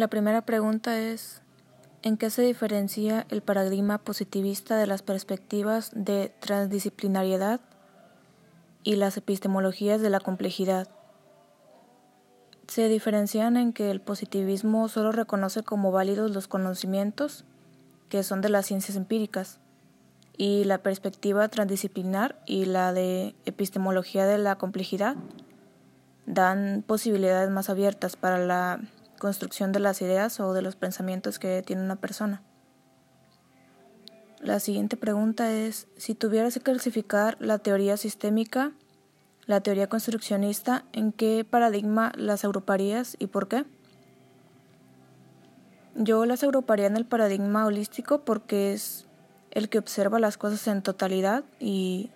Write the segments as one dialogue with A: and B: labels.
A: La primera pregunta es, ¿en qué se diferencia el paradigma positivista de las perspectivas de transdisciplinariedad y las epistemologías de la complejidad? Se diferencian en que el positivismo solo reconoce como válidos los conocimientos que son de las ciencias empíricas y la perspectiva transdisciplinar y la de epistemología de la complejidad dan posibilidades más abiertas para la construcción de las ideas o de los pensamientos que tiene una persona. La siguiente pregunta es, si tuvieras que clasificar la teoría sistémica la teoría construccionista, ¿en qué paradigma las agruparías y por qué? Yo las agruparía en el paradigma holístico porque es el que observa las cosas en totalidad y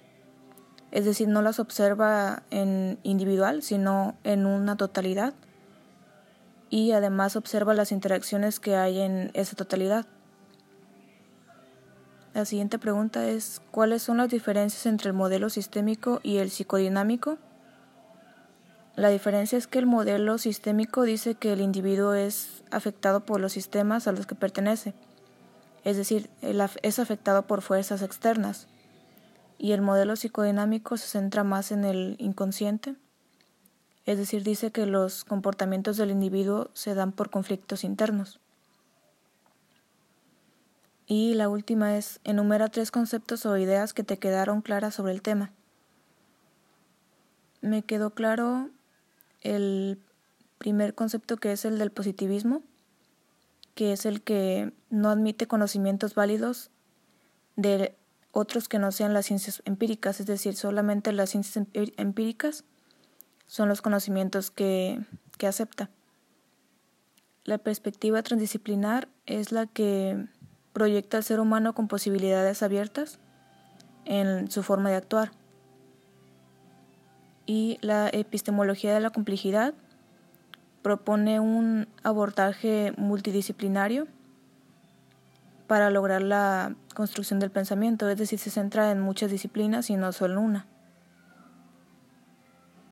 A: es decir, no las observa en individual, sino en una totalidad y además observa las interacciones que hay en esa totalidad. La siguiente pregunta es, ¿cuáles son las diferencias entre el modelo sistémico y el psicodinámico? La diferencia es que el modelo sistémico dice que el individuo es afectado por los sistemas a los que pertenece, es decir, es afectado por fuerzas externas, y el modelo psicodinámico se centra más en el inconsciente, es decir, dice que los comportamientos del individuo se dan por conflictos internos. Y la última es, enumera tres conceptos o ideas que te quedaron claras sobre el tema. Me quedó claro el primer concepto que es el del positivismo, que es el que no admite conocimientos válidos de otros que no sean las ciencias empíricas, es decir, solamente las ciencias empíricas son los conocimientos que, que acepta. La perspectiva transdisciplinar es la que proyecta al ser humano con posibilidades abiertas en su forma de actuar. Y la epistemología de la complejidad propone un abordaje multidisciplinario para lograr la construcción del pensamiento, es decir, se centra en muchas disciplinas y no solo en una.